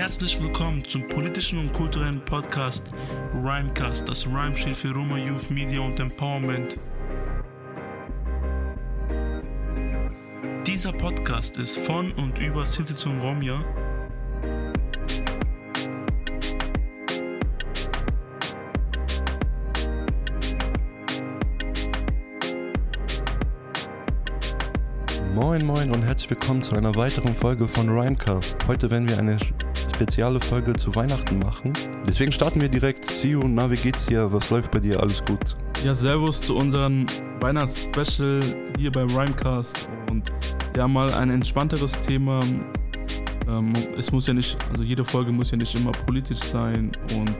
Herzlich willkommen zum politischen und kulturellen Podcast Rhymecast. Das Rhyme steht für Roma Youth Media und Empowerment. Dieser Podcast ist von und über Sinti und Romja Moin Moin und herzlich willkommen zu einer weiteren Folge von Rhymecast. Heute werden wir eine spezielle Folge zu Weihnachten machen. Deswegen starten wir direkt. Siu, na, wie geht's dir? Was läuft bei dir? Alles gut? Ja, Servus zu unserem Weihnachtsspecial hier bei Rhymecast. Und ja, mal ein entspannteres Thema. Ähm, es muss ja nicht, also jede Folge muss ja nicht immer politisch sein. Und,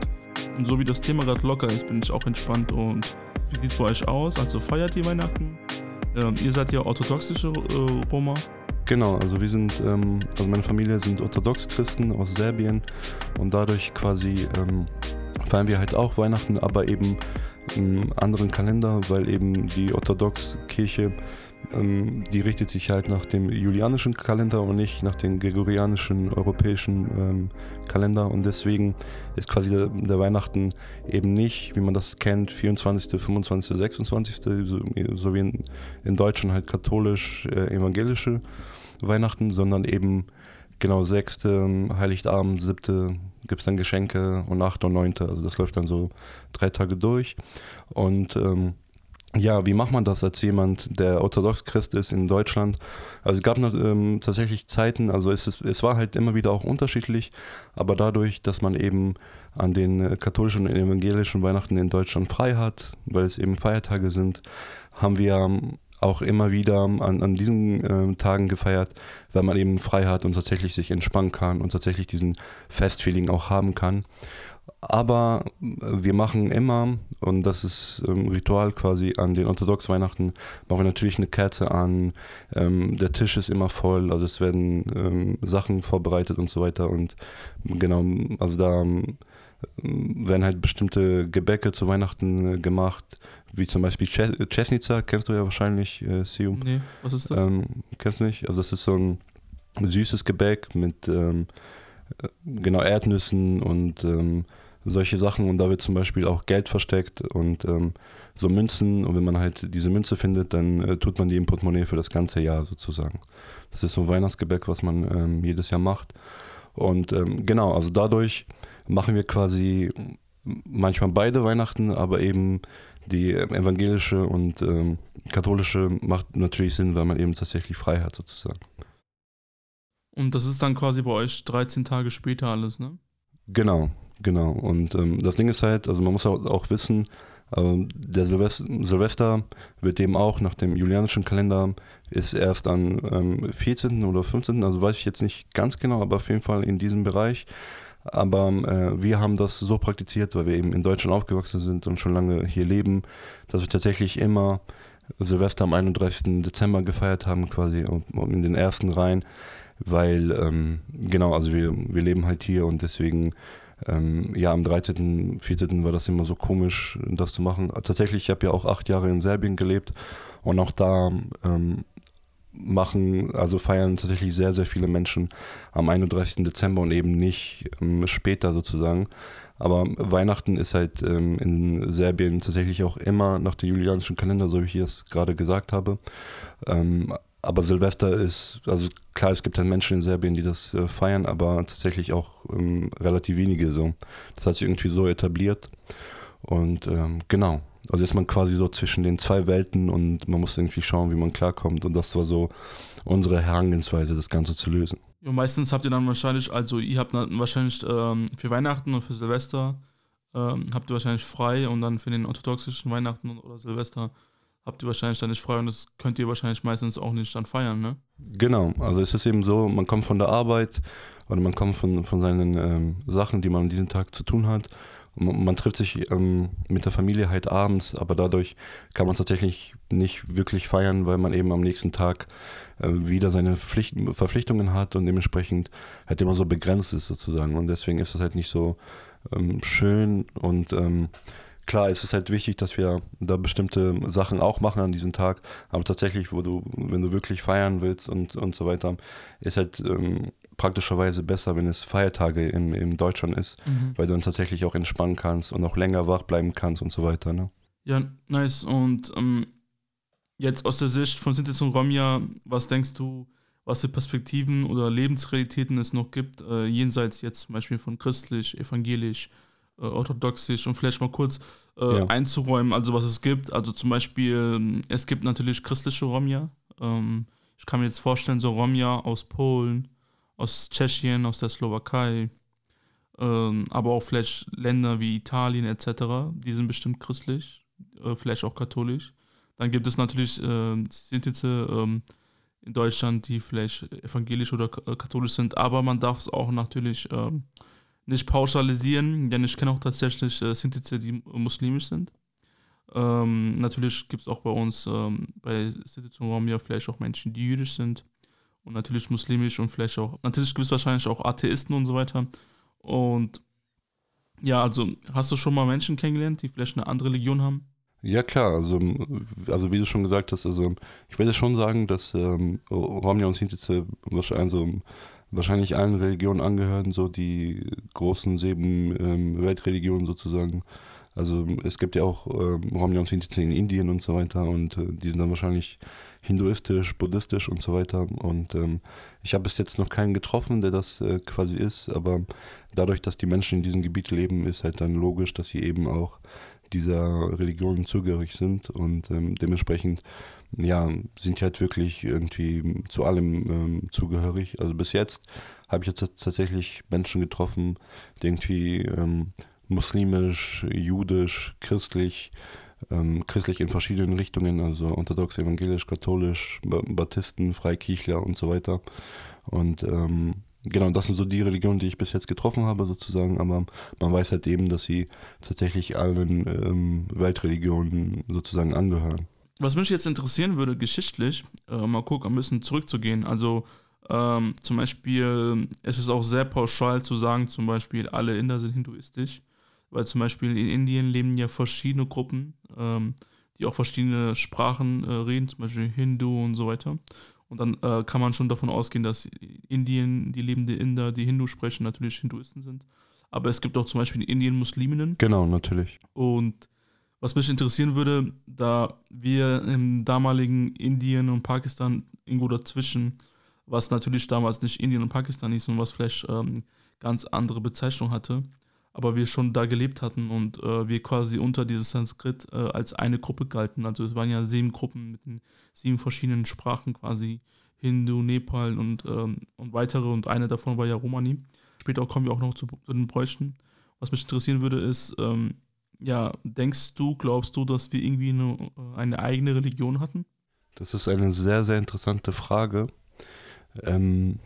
und so wie das Thema gerade locker ist, bin ich auch entspannt. Und wie sieht's bei euch aus? Also feiert ihr Weihnachten? Ähm, ihr seid ja orthodoxische äh, Roma. Genau, also wir sind, ähm, also meine Familie sind Orthodox-Christen aus Serbien und dadurch quasi ähm, feiern wir halt auch Weihnachten, aber eben im anderen Kalender, weil eben die Orthodox-Kirche ähm, die richtet sich halt nach dem julianischen Kalender und nicht nach dem gregorianischen europäischen ähm, Kalender. Und deswegen ist quasi der, der, Weihnachten eben nicht, wie man das kennt, 24., 25., 26., so, so wie in, in, Deutschland halt katholisch, äh, evangelische Weihnachten, sondern eben genau 6., Heiligabend, 7., gibt es dann Geschenke und 8. und 9. Also das läuft dann so drei Tage durch. Und ähm, ja, wie macht man das als jemand, der orthodox Christ ist in Deutschland? Also es gab ähm, tatsächlich Zeiten, also es, ist, es war halt immer wieder auch unterschiedlich, aber dadurch, dass man eben an den äh, katholischen und evangelischen Weihnachten in Deutschland frei hat, weil es eben Feiertage sind, haben wir ähm, auch immer wieder an, an diesen äh, Tagen gefeiert, weil man eben frei hat und tatsächlich sich entspannen kann und tatsächlich diesen Festfeeling auch haben kann. Aber äh, wir machen immer, und das ist ähm, Ritual quasi an den orthodox Weihnachten, machen wir natürlich eine Kerze an, ähm, der Tisch ist immer voll, also es werden ähm, Sachen vorbereitet und so weiter. Und genau, also da ähm, werden halt bestimmte Gebäcke zu Weihnachten äh, gemacht, wie zum Beispiel Chesnica, kennst du ja wahrscheinlich, äh, Sium. Nee, was ist das? Ähm, kennst du nicht? Also das ist so ein süßes Gebäck mit ähm, äh, genau Erdnüssen und ähm, solche Sachen und da wird zum Beispiel auch Geld versteckt und ähm, so Münzen und wenn man halt diese Münze findet, dann äh, tut man die im Portemonnaie für das ganze Jahr sozusagen. Das ist so ein Weihnachtsgebäck, was man ähm, jedes Jahr macht und ähm, genau, also dadurch machen wir quasi manchmal beide Weihnachten, aber eben die evangelische und ähm, katholische macht natürlich Sinn, weil man eben tatsächlich frei hat sozusagen. Und das ist dann quasi bei euch 13 Tage später alles, ne? Genau, genau. Und ähm, das Ding ist halt, also man muss auch, auch wissen, äh, der Silvester, Silvester wird eben auch nach dem julianischen Kalender ist erst am ähm, 14. oder 15., also weiß ich jetzt nicht ganz genau, aber auf jeden Fall in diesem Bereich. Aber äh, wir haben das so praktiziert, weil wir eben in Deutschland aufgewachsen sind und schon lange hier leben, dass wir tatsächlich immer Silvester am 31. Dezember gefeiert haben, quasi in den ersten Reihen, weil, ähm, genau, also wir, wir leben halt hier und deswegen, ähm, ja, am 13., 14. war das immer so komisch, das zu machen. Tatsächlich, ich habe ja auch acht Jahre in Serbien gelebt und auch da ähm, machen, also feiern tatsächlich sehr, sehr viele Menschen am 31. Dezember und eben nicht ähm, später sozusagen. Aber Weihnachten ist halt ähm, in Serbien tatsächlich auch immer nach dem julianischen Kalender, so wie ich es gerade gesagt habe. Ähm, aber Silvester ist, also klar, es gibt dann Menschen in Serbien, die das äh, feiern, aber tatsächlich auch ähm, relativ wenige so. Das hat sich irgendwie so etabliert. Und ähm, genau, also ist man quasi so zwischen den zwei Welten und man muss irgendwie schauen, wie man klarkommt. Und das war so unsere Herangehensweise, das Ganze zu lösen. Ja, meistens habt ihr dann wahrscheinlich, also ihr habt dann wahrscheinlich ähm, für Weihnachten und für Silvester ähm, habt ihr wahrscheinlich frei und dann für den orthodoxischen Weihnachten oder Silvester habt ihr wahrscheinlich dann nicht frei und das könnt ihr wahrscheinlich meistens auch nicht dann feiern, ne? Genau, also es ist eben so, man kommt von der Arbeit oder man kommt von, von seinen ähm, Sachen, die man an diesem Tag zu tun hat man trifft sich ähm, mit der Familie halt abends, aber dadurch kann man es tatsächlich nicht wirklich feiern, weil man eben am nächsten Tag äh, wieder seine Pflicht, Verpflichtungen hat und dementsprechend halt immer so begrenzt ist sozusagen. Und deswegen ist es halt nicht so ähm, schön und ähm, klar ist es halt wichtig, dass wir da bestimmte Sachen auch machen an diesem Tag, aber tatsächlich, wo du, wenn du wirklich feiern willst und, und so weiter, ist halt ähm, praktischerweise besser, wenn es Feiertage in, in Deutschland ist, mhm. weil du dann tatsächlich auch entspannen kannst und auch länger wach bleiben kannst und so weiter. Ne? Ja, nice. Und ähm, jetzt aus der Sicht von Sintis und Romja, was denkst du, was für Perspektiven oder Lebensrealitäten es noch gibt, äh, jenseits jetzt zum Beispiel von christlich, evangelisch, äh, orthodoxisch und vielleicht mal kurz äh, ja. einzuräumen, also was es gibt. Also zum Beispiel, es gibt natürlich christliche Romja. Ähm, ich kann mir jetzt vorstellen, so Romja aus Polen, aus Tschechien, aus der Slowakei, ähm, aber auch vielleicht Länder wie Italien etc., die sind bestimmt christlich, äh, vielleicht auch katholisch. Dann gibt es natürlich äh, Sintize ähm, in Deutschland, die vielleicht evangelisch oder äh, katholisch sind, aber man darf es auch natürlich ähm, nicht pauschalisieren, denn ich kenne auch tatsächlich äh, Sintize, die muslimisch sind. Ähm, natürlich gibt es auch bei uns ähm, bei Sintize und Romja vielleicht auch Menschen, die jüdisch sind und natürlich muslimisch und vielleicht auch, natürlich gibt es wahrscheinlich auch Atheisten und so weiter. Und ja, also hast du schon mal Menschen kennengelernt, die vielleicht eine andere Religion haben? Ja klar, also, also wie du schon gesagt hast, also ich würde schon sagen, dass ähm, Romja und wahrscheinlich, also, wahrscheinlich allen Religionen angehören, so die großen sieben ähm, Weltreligionen sozusagen. Also es gibt ja auch ähm, Romja und Sintize in Indien und so weiter und äh, die sind dann wahrscheinlich hinduistisch, buddhistisch und so weiter. Und ähm, ich habe bis jetzt noch keinen getroffen, der das äh, quasi ist, aber dadurch, dass die Menschen in diesem Gebiet leben, ist halt dann logisch, dass sie eben auch dieser Religion zugehörig sind und ähm, dementsprechend ja, sind halt wirklich irgendwie zu allem ähm, zugehörig. Also bis jetzt habe ich jetzt tatsächlich Menschen getroffen, die irgendwie ähm, muslimisch, jüdisch, christlich, ähm, christlich in verschiedenen Richtungen, also orthodox, evangelisch, katholisch, Baptisten, Freikirchler und so weiter. Und ähm, genau, das sind so die Religionen, die ich bis jetzt getroffen habe, sozusagen. Aber man weiß halt eben, dass sie tatsächlich allen ähm, Weltreligionen sozusagen angehören. Was mich jetzt interessieren würde, geschichtlich, äh, mal gucken, ein bisschen zurückzugehen. Also ähm, zum Beispiel, es ist auch sehr pauschal zu sagen, zum Beispiel, alle Inder sind hinduistisch, weil zum Beispiel in Indien leben ja verschiedene Gruppen, ähm, die auch verschiedene Sprachen äh, reden, zum Beispiel Hindu und so weiter. Und dann äh, kann man schon davon ausgehen, dass Indien, die lebende Inder, die Hindu sprechen, natürlich Hinduisten sind. Aber es gibt auch zum Beispiel in Indien Musliminnen. Genau, natürlich. Und was mich interessieren würde, da wir im damaligen Indien und Pakistan irgendwo dazwischen, was natürlich damals nicht Indien und Pakistan ist und was vielleicht ähm, ganz andere Bezeichnung hatte, aber wir schon da gelebt hatten und äh, wir quasi unter dieses Sanskrit äh, als eine Gruppe galten. Also es waren ja sieben Gruppen mit den sieben verschiedenen Sprachen quasi, Hindu, Nepal und, ähm, und weitere und eine davon war ja Romani. Später kommen wir auch noch zu, zu den Bräuchen. Was mich interessieren würde ist, ähm, ja, denkst du, glaubst du, dass wir irgendwie eine, äh, eine eigene Religion hatten? Das ist eine sehr, sehr interessante Frage. Ähm,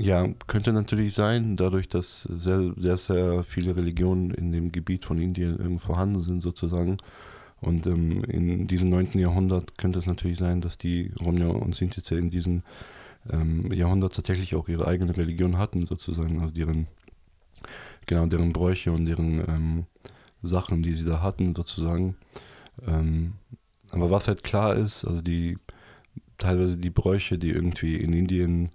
ja, könnte natürlich sein, dadurch, dass sehr, sehr, sehr viele Religionen in dem Gebiet von Indien vorhanden sind, sozusagen. Und ähm, in diesem 9. Jahrhundert könnte es natürlich sein, dass die Romja und Sintize in diesem ähm, Jahrhundert tatsächlich auch ihre eigene Religion hatten, sozusagen, also deren, genau, deren Bräuche und deren ähm, Sachen, die sie da hatten, sozusagen. Ähm, aber was halt klar ist, also die teilweise die Bräuche, die irgendwie in Indien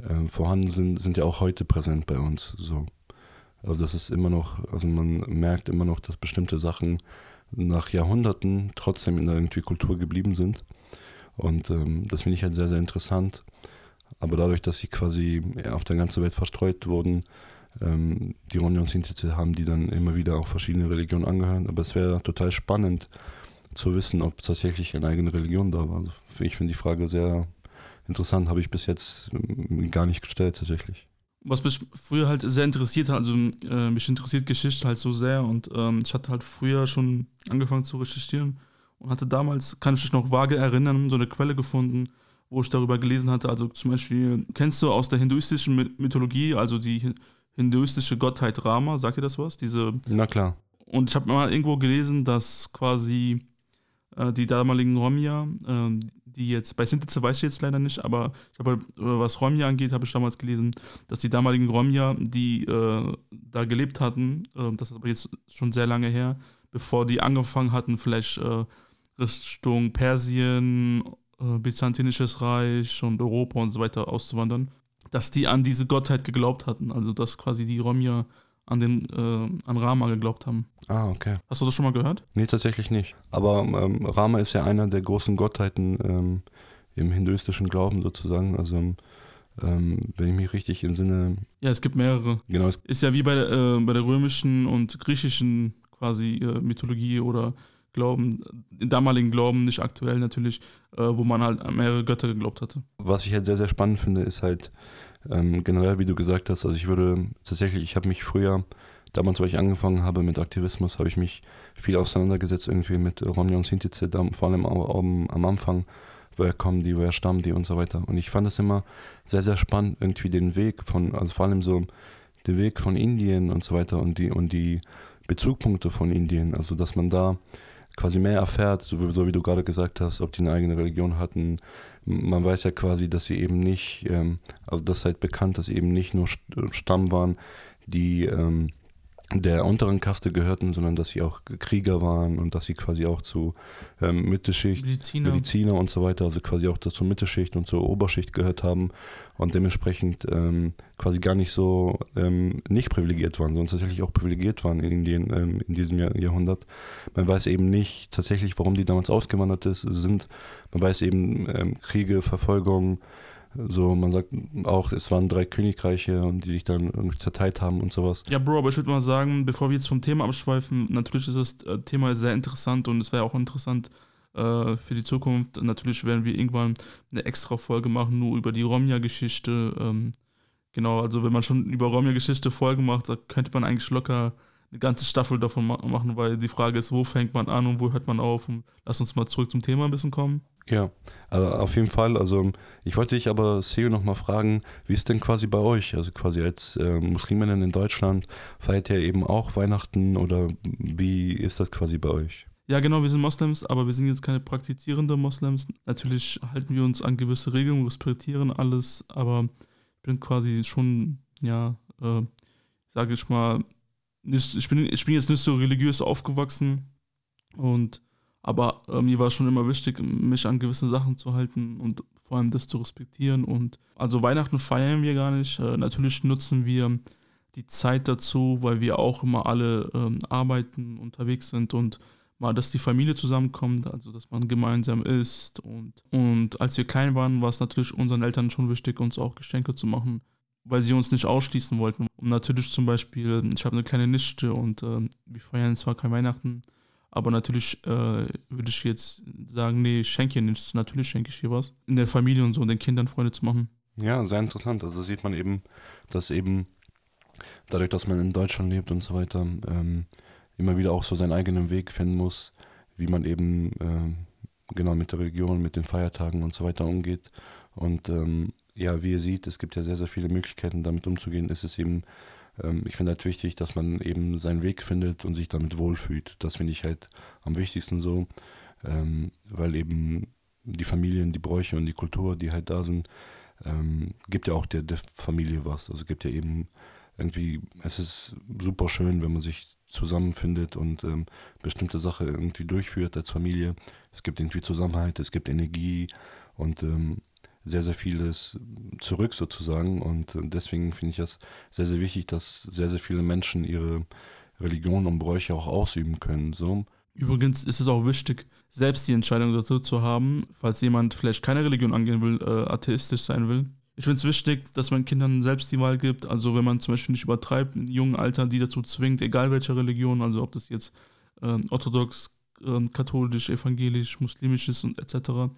äh, vorhanden sind, sind ja auch heute präsent bei uns. So. Also das ist immer noch, also man merkt immer noch, dass bestimmte Sachen nach Jahrhunderten trotzdem in der irgendwie Kultur geblieben sind. Und ähm, das finde ich halt sehr, sehr interessant. Aber dadurch, dass sie quasi auf der ganzen Welt verstreut wurden, ähm, die Ronja und Sintize haben, die dann immer wieder auch verschiedene Religionen angehören. Aber es wäre total spannend zu wissen, ob tatsächlich eine eigene Religion da war. Also ich finde die Frage sehr interessant, habe ich bis jetzt ähm, gar nicht gestellt tatsächlich. Was mich früher halt sehr interessiert hat, also äh, mich interessiert Geschichte halt so sehr und ähm, ich hatte halt früher schon angefangen zu recherchieren und hatte damals, kann ich mich noch vage erinnern, so eine Quelle gefunden, wo ich darüber gelesen hatte. Also zum Beispiel, kennst du aus der hinduistischen Mythologie, also die hinduistische Gottheit Rama, sagt dir das was? Diese, Na klar. Und ich habe mal irgendwo gelesen, dass quasi äh, die damaligen Romja, äh, die jetzt, bei Sintize weiß ich jetzt leider nicht, aber ich habe, äh, was Romja angeht, habe ich damals gelesen, dass die damaligen Romja, die äh, da gelebt hatten, äh, das ist aber jetzt schon sehr lange her, bevor die angefangen hatten, vielleicht äh, Richtung Persien, Byzantinisches Reich und Europa und so weiter auszuwandern, dass die an diese Gottheit geglaubt hatten. Also dass quasi die Romja an den äh, an Rama geglaubt haben. Ah, okay. Hast du das schon mal gehört? Nee, tatsächlich nicht. Aber ähm, Rama ist ja einer der großen Gottheiten ähm, im hinduistischen Glauben sozusagen. Also ähm, wenn ich mich richtig entsinne. Ja, es gibt mehrere. Genau. Ist ja wie bei, äh, bei der römischen und griechischen quasi äh, Mythologie oder Glauben, damaligen Glauben, nicht aktuell natürlich, äh, wo man halt an mehrere Götter geglaubt hatte. Was ich halt sehr, sehr spannend finde, ist halt ähm, generell, wie du gesagt hast, also ich würde tatsächlich, ich habe mich früher, damals, weil ich angefangen habe mit Aktivismus, habe ich mich viel auseinandergesetzt irgendwie mit Ronja und Sintize, vor allem am, am Anfang, woher kommen die, woher stammen die und so weiter. Und ich fand es immer sehr, sehr spannend, irgendwie den Weg von, also vor allem so den Weg von Indien und so weiter und die, und die Bezugpunkte von Indien, also dass man da quasi mehr erfährt, so, so, wie du gerade gesagt hast, ob die eine eigene Religion hatten. Man weiß ja quasi, dass sie eben nicht, ähm, also das ist halt bekannt, dass sie eben nicht nur Stamm waren, die ähm, der unteren Kaste gehörten, sondern dass sie auch Krieger waren und dass sie quasi auch zu ähm, Mittelschicht, Mediziner. Mediziner. und so weiter, also quasi auch zur Mittelschicht und zur Oberschicht gehört haben und dementsprechend ähm, quasi gar nicht so ähm, nicht privilegiert waren, sondern tatsächlich auch privilegiert waren in, Indien, ähm, in diesem Jahr, Jahrhundert. Man weiß eben nicht tatsächlich, warum die damals ausgewandert ist, sind. Man weiß eben ähm, Kriege, Verfolgung, so, man sagt auch, es waren drei Königreiche und die sich dann irgendwie zerteilt haben und sowas. Ja, Bro, aber ich würde mal sagen, bevor wir jetzt vom Thema abschweifen, natürlich ist das äh, Thema sehr interessant und es wäre auch interessant äh, für die Zukunft. Natürlich werden wir irgendwann eine extra Folge machen, nur über die Romja-Geschichte. Ähm, genau, also wenn man schon über Romja-Geschichte Folge macht, da könnte man eigentlich locker eine ganze Staffel davon machen, weil die Frage ist, wo fängt man an und wo hört man auf? Und lass uns mal zurück zum Thema ein bisschen kommen. Ja, also auf jeden Fall. Also ich wollte dich aber, Seo, nochmal fragen, wie ist denn quasi bei euch? Also quasi als äh, Musliminnen in Deutschland, feiert ihr eben auch Weihnachten oder wie ist das quasi bei euch? Ja, genau, wir sind Moslems, aber wir sind jetzt keine praktizierenden Moslems. Natürlich halten wir uns an gewisse Regeln, respektieren alles, aber ich bin quasi schon, ja, äh, sage ich mal, nicht, ich, bin, ich bin jetzt nicht so religiös aufgewachsen und aber äh, mir war schon immer wichtig, mich an gewisse Sachen zu halten und vor allem das zu respektieren. Und also Weihnachten feiern wir gar nicht. Äh, natürlich nutzen wir die Zeit dazu, weil wir auch immer alle ähm, arbeiten, unterwegs sind und mal, dass die Familie zusammenkommt, also dass man gemeinsam isst. Und, und als wir klein waren, war es natürlich unseren Eltern schon wichtig, uns auch Geschenke zu machen, weil sie uns nicht ausschließen wollten. Und natürlich zum Beispiel, ich habe eine kleine Nichte und äh, wir feiern zwar kein Weihnachten, aber natürlich äh, würde ich jetzt sagen, nee, schenke nichts. Natürlich schenke ich ihr was. In der Familie und so, den Kindern Freunde zu machen. Ja, sehr interessant. Also sieht man eben, dass eben dadurch, dass man in Deutschland lebt und so weiter, ähm, immer wieder auch so seinen eigenen Weg finden muss, wie man eben äh, genau mit der Religion, mit den Feiertagen und so weiter umgeht. Und ähm, ja, wie ihr seht, es gibt ja sehr, sehr viele Möglichkeiten, damit umzugehen. Es ist eben ähm, ich finde halt wichtig, dass man eben seinen Weg findet und sich damit wohlfühlt. Das finde ich halt am wichtigsten so, ähm, weil eben die Familien, die Bräuche und die Kultur, die halt da sind, ähm, gibt ja auch der, der Familie was. Also gibt ja eben irgendwie, es ist super schön, wenn man sich zusammenfindet und ähm, bestimmte Sachen irgendwie durchführt als Familie. Es gibt irgendwie Zusammenhalt, es gibt Energie und ähm, sehr, sehr vieles zurück sozusagen. Und deswegen finde ich das sehr, sehr wichtig, dass sehr, sehr viele Menschen ihre Religion und Bräuche auch ausüben können. So. Übrigens ist es auch wichtig, selbst die Entscheidung dazu zu haben, falls jemand vielleicht keine Religion angehen will, äh, atheistisch sein will. Ich finde es wichtig, dass man Kindern selbst die Wahl gibt. Also wenn man zum Beispiel nicht übertreibt, in jungen Alter, die dazu zwingt, egal welche Religion, also ob das jetzt äh, orthodox, äh, katholisch, evangelisch, muslimisch ist und etc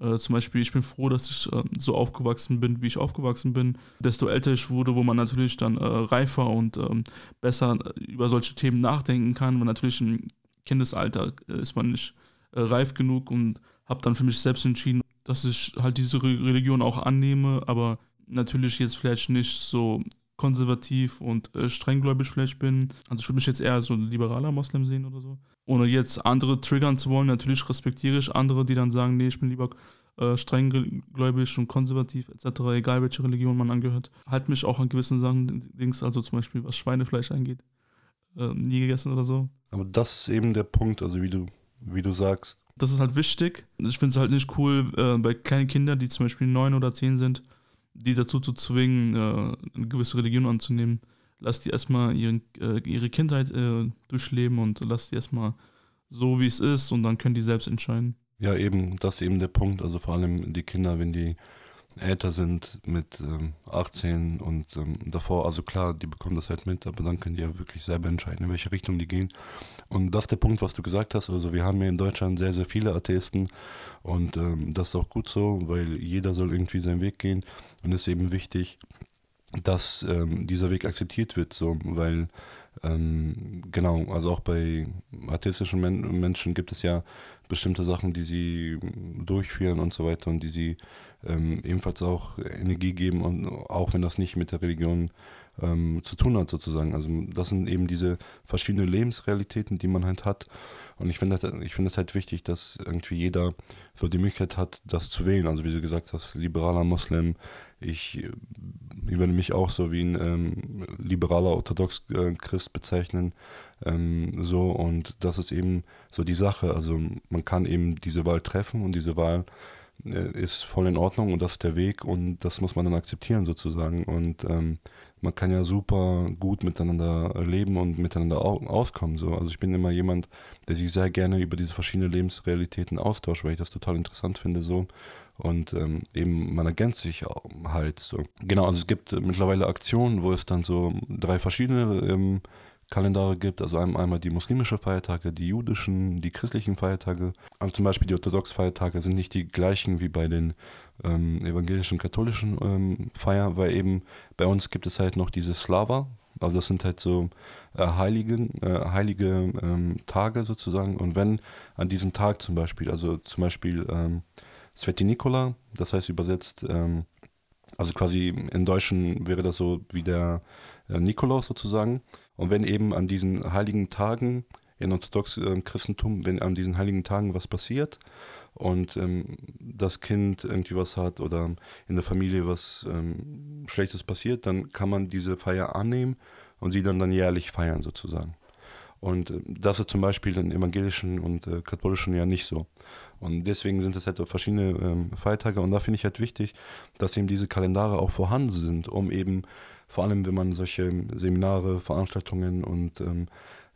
äh, zum Beispiel, ich bin froh, dass ich äh, so aufgewachsen bin, wie ich aufgewachsen bin. Desto älter ich wurde, wo man natürlich dann äh, reifer und ähm, besser über solche Themen nachdenken kann, weil natürlich im Kindesalter äh, ist man nicht äh, reif genug und habe dann für mich selbst entschieden, dass ich halt diese Re Religion auch annehme, aber natürlich jetzt vielleicht nicht so konservativ und äh, strenggläubig vielleicht bin. Also ich würde mich jetzt eher als so ein liberaler Moslem sehen oder so ohne jetzt andere triggern zu wollen, natürlich respektiere ich andere, die dann sagen, nee, ich bin lieber äh, strenggläubig und konservativ etc., egal welche Religion man angehört. Halt mich auch an gewissen Sachen, Dings, also zum Beispiel was Schweinefleisch angeht, äh, nie gegessen oder so. Aber das ist eben der Punkt, also wie du, wie du sagst. Das ist halt wichtig. Ich finde es halt nicht cool, äh, bei kleinen Kindern, die zum Beispiel neun oder zehn sind, die dazu zu zwingen, äh, eine gewisse Religion anzunehmen. Lass die erstmal ihren, äh, ihre Kindheit äh, durchleben und lass die erstmal so, wie es ist und dann können die selbst entscheiden. Ja, eben, das ist eben der Punkt. Also vor allem die Kinder, wenn die älter sind mit ähm, 18 und ähm, davor, also klar, die bekommen das halt mit, aber dann können die ja wirklich selber entscheiden, in welche Richtung die gehen. Und das ist der Punkt, was du gesagt hast. Also wir haben hier in Deutschland sehr, sehr viele Atheisten und ähm, das ist auch gut so, weil jeder soll irgendwie seinen Weg gehen und es ist eben wichtig, dass ähm, dieser Weg akzeptiert wird, so, weil ähm, genau, also auch bei atheistischen Men Menschen gibt es ja bestimmte Sachen, die sie durchführen und so weiter und die sie ähm, ebenfalls auch Energie geben und auch wenn das nicht mit der Religion ähm, zu tun hat sozusagen. Also das sind eben diese verschiedenen Lebensrealitäten, die man halt hat. Und ich finde es halt wichtig, dass irgendwie jeder so die Möglichkeit hat, das zu wählen. Also wie du gesagt hast, liberaler Muslim. Ich, ich würde mich auch so wie ein ähm, liberaler Orthodox-Christ bezeichnen. Ähm, so und das ist eben so die Sache. Also man kann eben diese Wahl treffen und diese Wahl äh, ist voll in Ordnung und das ist der Weg und das muss man dann akzeptieren sozusagen. Und ähm, man kann ja super gut miteinander leben und miteinander auskommen. So. Also ich bin immer jemand, der sich sehr gerne über diese verschiedenen Lebensrealitäten austauscht, weil ich das total interessant finde so. Und ähm, eben man ergänzt sich halt so. Genau, also es gibt mittlerweile Aktionen, wo es dann so drei verschiedene ähm, Kalendare gibt. Also einmal die muslimische Feiertage, die jüdischen, die christlichen Feiertage. Also zum Beispiel die orthodoxen Feiertage sind nicht die gleichen wie bei den ähm, evangelischen, katholischen ähm, Feiern, weil eben bei uns gibt es halt noch diese Slava. Also das sind halt so äh, heilige, äh, heilige ähm, Tage sozusagen. Und wenn an diesem Tag zum Beispiel, also zum Beispiel ähm, Sveti Nikola, das heißt übersetzt, ähm, also quasi in Deutschen wäre das so wie der äh, Nikolaus sozusagen. Und wenn eben an diesen heiligen Tagen in orthodoxem äh, Christentum, wenn an diesen heiligen Tagen was passiert und ähm, das Kind irgendwie was hat oder in der Familie was ähm, Schlechtes passiert, dann kann man diese Feier annehmen und sie dann, dann jährlich feiern sozusagen. Und äh, das ist zum Beispiel in evangelischen und äh, katholischen ja nicht so. Und deswegen sind es halt verschiedene ähm, Feiertage und da finde ich halt wichtig, dass eben diese Kalendare auch vorhanden sind, um eben vor allem wenn man solche Seminare, Veranstaltungen und ähm,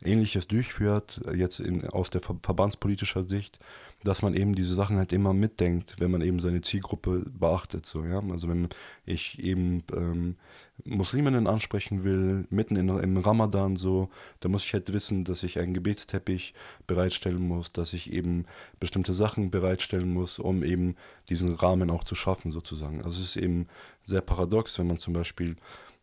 ähnliches durchführt, jetzt in, aus der ver verbandspolitischer Sicht, dass man eben diese Sachen halt immer mitdenkt, wenn man eben seine Zielgruppe beachtet. So, ja? Also wenn ich eben ähm, Musliminnen ansprechen will, mitten in, im Ramadan so, da muss ich halt wissen, dass ich einen Gebetsteppich bereitstellen muss, dass ich eben bestimmte Sachen bereitstellen muss, um eben diesen Rahmen auch zu schaffen sozusagen. Also es ist eben sehr paradox, wenn man zum Beispiel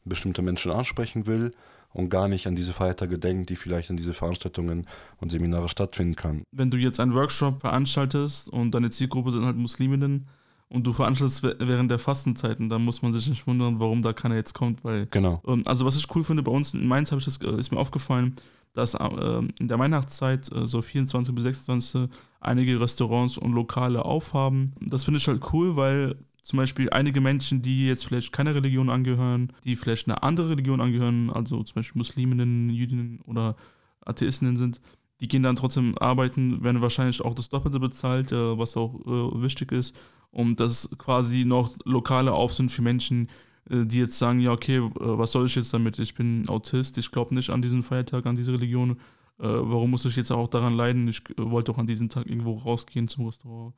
bestimmte Menschen ansprechen will und gar nicht an diese Feiertage denkt, die vielleicht an diese Veranstaltungen und Seminare stattfinden kann. Wenn du jetzt einen Workshop veranstaltest und deine Zielgruppe sind halt Musliminnen und du veranstaltest während der Fastenzeiten, dann muss man sich nicht wundern, warum da keiner jetzt kommt, weil genau. Ähm, also was ich cool finde bei uns in Mainz habe ich das äh, ist mir aufgefallen, dass äh, in der Weihnachtszeit äh, so 24 bis 26 einige Restaurants und Lokale aufhaben. Das finde ich halt cool, weil zum Beispiel einige Menschen, die jetzt vielleicht keiner Religion angehören, die vielleicht eine andere Religion angehören, also zum Beispiel Musliminnen, Jüdinnen oder Atheistinnen sind, die gehen dann trotzdem arbeiten, werden wahrscheinlich auch das Doppelte bezahlt, äh, was auch äh, wichtig ist. Und das quasi noch lokale auf sind für Menschen, äh, die jetzt sagen, ja, okay, was soll ich jetzt damit? Ich bin Autist, ich glaube nicht an diesen Feiertag, an diese Religion. warum muss ich jetzt auch daran leiden? Ich wollte auch an diesem Tag irgendwo rausgehen zum Restaurant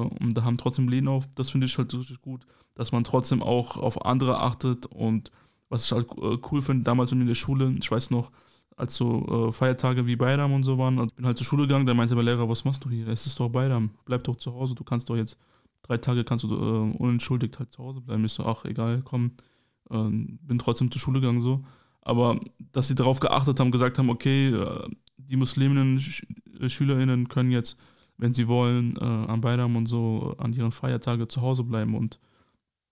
und da haben trotzdem Läden auf. Das finde ich halt richtig gut, dass man trotzdem auch auf andere achtet und was ich halt äh, cool finde, damals in der Schule, ich weiß noch, als so äh, Feiertage wie Beidam und so waren, also bin halt zur Schule gegangen, da meinte der Lehrer, was machst du hier? Es ist doch Beidam, bleib doch zu Hause, du kannst doch jetzt drei Tage kannst du äh, unentschuldigt halt zu Hause bleiben. Ich so, ach egal, komm, äh, bin trotzdem zur Schule gegangen so. Aber dass sie darauf geachtet haben, gesagt haben, okay, äh, die Musliminnen, Sch SchülerInnen können jetzt wenn sie wollen, äh, an Beidam und so an ihren Feiertage zu Hause bleiben und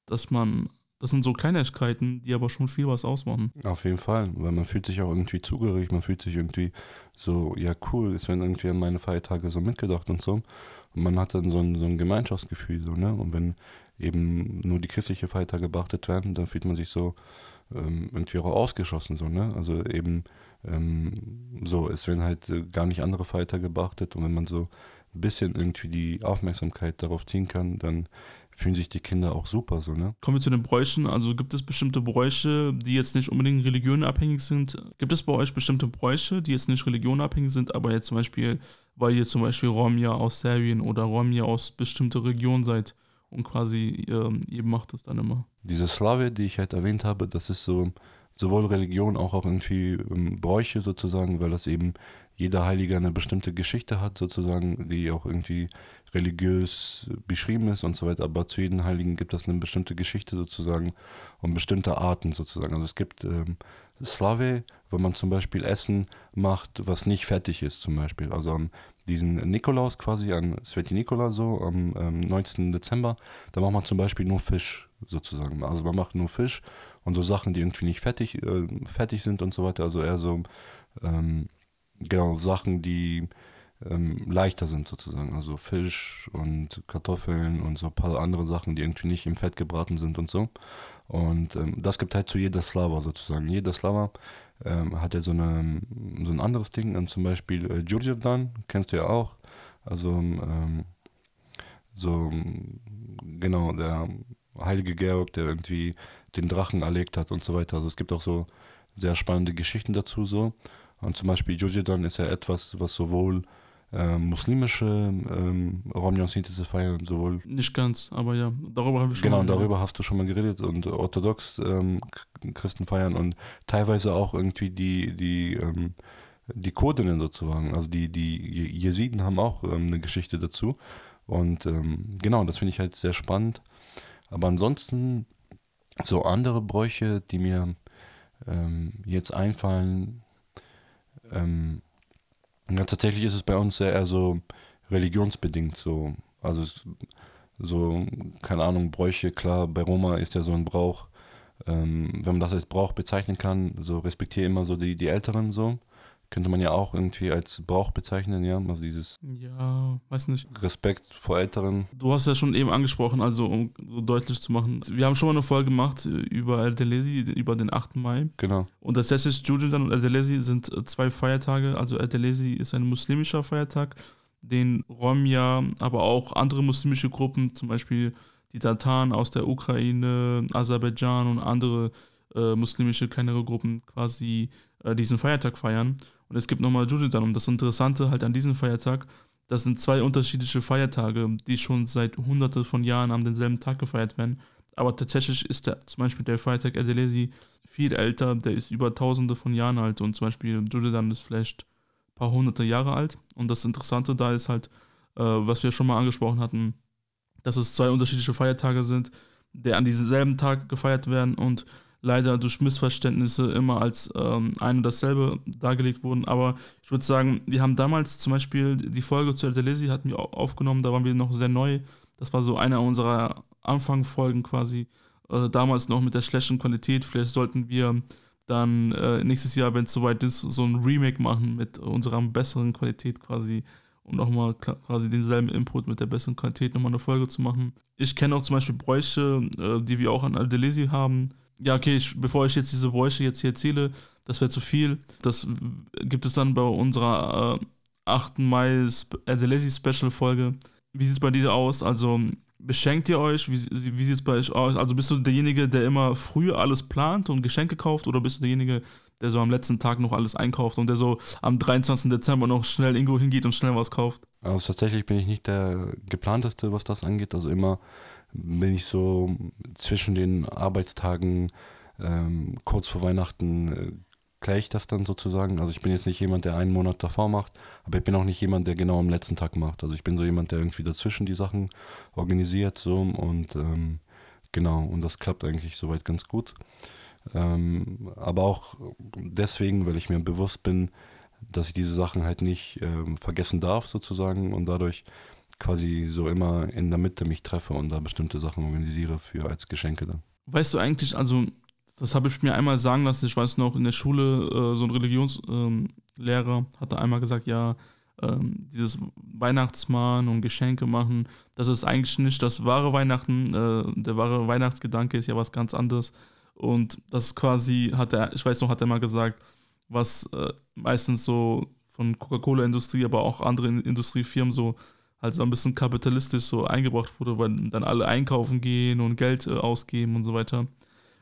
dass man, das sind so Kleinigkeiten, die aber schon viel was ausmachen. Auf jeden Fall, weil man fühlt sich auch irgendwie zugehörig, man fühlt sich irgendwie so, ja cool, es werden irgendwie an meine Feiertage so mitgedacht und so. Und man hat dann so ein, so ein Gemeinschaftsgefühl, so, ne? Und wenn eben nur die christliche Feiertage beachtet werden, dann fühlt man sich so ähm, irgendwie auch ausgeschossen, so, ne? Also eben ähm, so, es werden halt äh, gar nicht andere Feiertage beachtet und wenn man so ein bisschen irgendwie die Aufmerksamkeit darauf ziehen kann, dann fühlen sich die Kinder auch super so, ne? Kommen wir zu den Bräuchen. Also gibt es bestimmte Bräuche, die jetzt nicht unbedingt religionabhängig sind? Gibt es bei euch bestimmte Bräuche, die jetzt nicht religionabhängig sind, aber jetzt zum Beispiel, weil ihr zum Beispiel Romja aus Serbien oder Romja aus bestimmter Region seid und quasi äh, ihr macht das dann immer? Diese Slave, die ich halt erwähnt habe, das ist so sowohl Religion auch, auch irgendwie ähm, Bräuche sozusagen, weil das eben jeder Heilige eine bestimmte Geschichte hat, sozusagen, die auch irgendwie religiös beschrieben ist und so weiter. Aber zu jedem Heiligen gibt es eine bestimmte Geschichte sozusagen und bestimmte Arten sozusagen. Also es gibt ähm, Slave, wo man zum Beispiel Essen macht, was nicht fertig ist, zum Beispiel. Also am diesen Nikolaus quasi, an Sveti Nikola so, am ähm, 19. Dezember, da macht man zum Beispiel nur Fisch sozusagen. Also man macht nur Fisch und so Sachen, die irgendwie nicht fertig, äh, fertig sind und so weiter. Also eher so ähm, genau, Sachen, die ähm, leichter sind sozusagen. Also Fisch und Kartoffeln und so ein paar andere Sachen, die irgendwie nicht im Fett gebraten sind und so. Und ähm, das gibt halt zu jeder Slava sozusagen. Jeder Slava ähm, hat ja so, eine, so ein anderes Ding. Und zum Beispiel äh, Djurjevdan, kennst du ja auch. Also ähm, so genau, der heilige Georg, der irgendwie den Drachen erlegt hat und so weiter. Also es gibt auch so sehr spannende Geschichten dazu so. Und zum Beispiel Jojidan ist ja etwas, was sowohl äh, muslimische ähm, Romjan-Synthese feiern, sowohl. Nicht ganz, aber ja, darüber haben wir schon Genau, darüber hast du schon mal geredet und orthodox ähm, Christen feiern und teilweise auch irgendwie die, die, ähm, die Kurdinnen sozusagen, also die, die Jesiden haben auch ähm, eine Geschichte dazu. Und ähm, genau, das finde ich halt sehr spannend. Aber ansonsten so andere Bräuche, die mir ähm, jetzt einfallen, ähm, tatsächlich ist es bei uns eher so religionsbedingt so. Also es, so, keine Ahnung, Bräuche, klar, bei Roma ist ja so ein Brauch, ähm, wenn man das als Brauch bezeichnen kann, so respektiere immer so die, die Älteren so könnte man ja auch irgendwie als Brauch bezeichnen, ja, also dieses ja, weiß nicht. Respekt vor Älteren. Du hast ja schon eben angesprochen, also um so deutlich zu machen, wir haben schon mal eine Folge gemacht über El Delesi, über den 8. Mai. Genau. Und tatsächlich Julian und El Delesi sind zwei Feiertage, also El Delesi ist ein muslimischer Feiertag, den Romja, aber auch andere muslimische Gruppen, zum Beispiel die Tataren aus der Ukraine, Aserbaidschan und andere äh, muslimische kleinere Gruppen quasi äh, diesen Feiertag feiern. Und es gibt nochmal Jujudan. Und das Interessante halt an diesem Feiertag, das sind zwei unterschiedliche Feiertage, die schon seit hunderte von Jahren an denselben Tag gefeiert werden. Aber tatsächlich ist der, zum Beispiel der Feiertag Edelesi viel älter, der ist über tausende von Jahren alt und zum Beispiel Jujudan ist vielleicht ein paar hunderte Jahre alt. Und das Interessante da ist halt, äh, was wir schon mal angesprochen hatten, dass es zwei unterschiedliche Feiertage sind, die an diesem selben Tag gefeiert werden und leider durch Missverständnisse immer als ähm, ein und dasselbe dargelegt wurden. Aber ich würde sagen, wir haben damals zum Beispiel die Folge zu Eltelesi hatten wir aufgenommen, da waren wir noch sehr neu. Das war so eine unserer Anfangfolgen quasi. Äh, damals noch mit der schlechten Qualität. Vielleicht sollten wir dann äh, nächstes Jahr, wenn es soweit ist, so ein Remake machen mit unserer besseren Qualität quasi um nochmal quasi denselben Input mit der besseren Qualität nochmal eine Folge zu machen. Ich kenne auch zum Beispiel Bräuche, äh, die wir auch an Aldelesi haben ja, okay, ich, bevor ich jetzt diese Bräuche jetzt hier erzähle, das wäre zu viel. Das gibt es dann bei unserer äh, 8. Mai Adelesi Special Folge. Wie sieht es bei dir aus? Also beschenkt ihr euch? Wie, wie sieht es bei euch aus? Also bist du derjenige, der immer früh alles plant und Geschenke kauft oder bist du derjenige, der so am letzten Tag noch alles einkauft und der so am 23. Dezember noch schnell irgendwo hingeht und schnell was kauft? Also tatsächlich bin ich nicht der geplanteste, was das angeht. Also immer bin ich so zwischen den Arbeitstagen ähm, kurz vor Weihnachten äh, gleich das dann sozusagen. Also ich bin jetzt nicht jemand, der einen Monat davor macht, aber ich bin auch nicht jemand, der genau am letzten Tag macht. Also ich bin so jemand, der irgendwie dazwischen die Sachen organisiert so und ähm, genau und das klappt eigentlich soweit ganz gut. Ähm, aber auch deswegen, weil ich mir bewusst bin, dass ich diese Sachen halt nicht ähm, vergessen darf sozusagen und dadurch quasi so immer in der Mitte mich treffe und da bestimmte Sachen organisiere für als Geschenke dann. Weißt du eigentlich, also das habe ich mir einmal sagen lassen, ich weiß noch, in der Schule äh, so ein Religionslehrer ähm, hatte einmal gesagt, ja, ähm, dieses Weihnachtsmann und Geschenke machen, das ist eigentlich nicht das wahre Weihnachten, äh, der wahre Weihnachtsgedanke ist ja was ganz anderes und das quasi, hat er, ich weiß noch, hat er mal gesagt, was äh, meistens so von Coca-Cola-Industrie, aber auch andere Industriefirmen so halt so ein bisschen kapitalistisch so eingebracht wurde, weil dann alle einkaufen gehen und Geld äh, ausgeben und so weiter.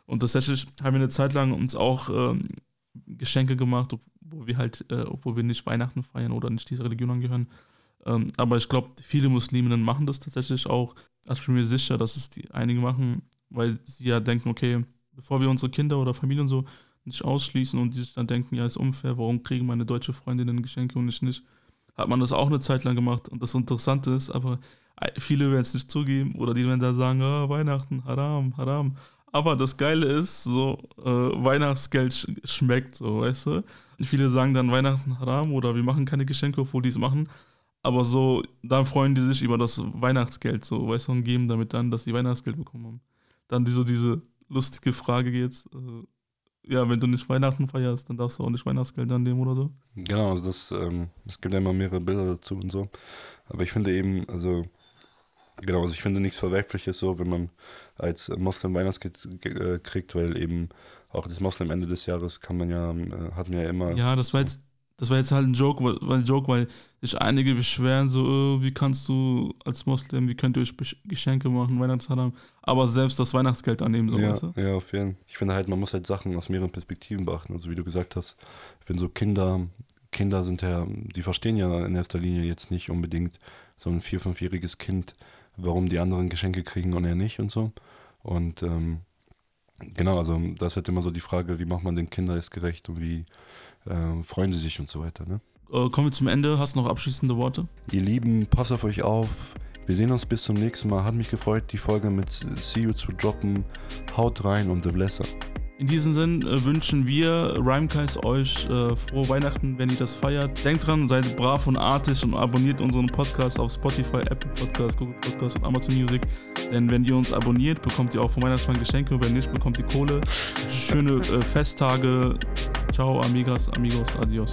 Und tatsächlich haben wir eine Zeit lang uns auch ähm, Geschenke gemacht, wo wir halt, äh, obwohl wir nicht Weihnachten feiern oder nicht dieser Religion angehören. Ähm, aber ich glaube, viele Musliminnen machen das tatsächlich auch. Also ich bin mir sicher, dass es die einige machen, weil sie ja denken, okay, bevor wir unsere Kinder oder Familien so nicht ausschließen und die sich dann denken, ja, ist unfair, warum kriegen meine deutsche Freundinnen Geschenke und ich nicht, hat man das auch eine Zeit lang gemacht. Und das Interessante ist, aber viele werden es nicht zugeben oder die werden da sagen, oh, Weihnachten, haram, haram. Aber das Geile ist, so äh, Weihnachtsgeld sch schmeckt, so, weißt du? Viele sagen dann Weihnachten haram oder wir machen keine Geschenke, obwohl die es machen. Aber so, dann freuen die sich über das Weihnachtsgeld, so, weißt du, und geben damit dann, dass sie Weihnachtsgeld bekommen haben. Dann die, so diese lustige Frage jetzt, äh, ja, wenn du nicht Weihnachten feierst, dann darfst du auch nicht Weihnachtsgeld annehmen oder so. Genau, also das, ähm, es gibt ja immer mehrere Bilder dazu und so. Aber ich finde eben, also, genau, also ich finde nichts Verwerfliches so, wenn man als Moslem Weihnachtsgeld äh, kriegt, weil eben auch das Moslem Ende des Jahres kann man ja, äh, hat man ja immer. Ja, das war jetzt das war jetzt halt ein Joke, weil, ein Joke, weil sich einige beschweren, so, oh, wie kannst du als Moslem, wie könnt ihr euch Geschenke machen, Weihnachtssalam, aber selbst das Weihnachtsgeld annehmen, so ja, weißt du? Ja, auf jeden Fall. Ich finde halt, man muss halt Sachen aus mehreren Perspektiven beachten. Also wie du gesagt hast, wenn so Kinder, Kinder sind ja, die verstehen ja in erster Linie jetzt nicht unbedingt so ein vier-, fünfjähriges Kind, warum die anderen Geschenke kriegen und er nicht und so. Und ähm, genau, also das ist halt immer so die Frage, wie macht man den Kindern es gerecht und wie äh, freuen sie sich und so weiter. Ne? Äh, kommen wir zum Ende. Hast du noch abschließende Worte? Ihr Lieben, passt auf euch auf. Wir sehen uns bis zum nächsten Mal. Hat mich gefreut, die Folge mit See You zu droppen. Haut rein und The Blesser. In diesem Sinn äh, wünschen wir Rhymecast euch äh, frohe Weihnachten, wenn ihr das feiert. Denkt dran, seid brav und artig und abonniert unseren Podcast auf Spotify, Apple Podcast, Google Podcast und Amazon Music. Denn wenn ihr uns abonniert, bekommt ihr auch vom Weihnachtsmann Geschenke und wenn nicht, bekommt ihr Kohle. Schöne äh, Festtage. Chao, amigas, amigos, adiós.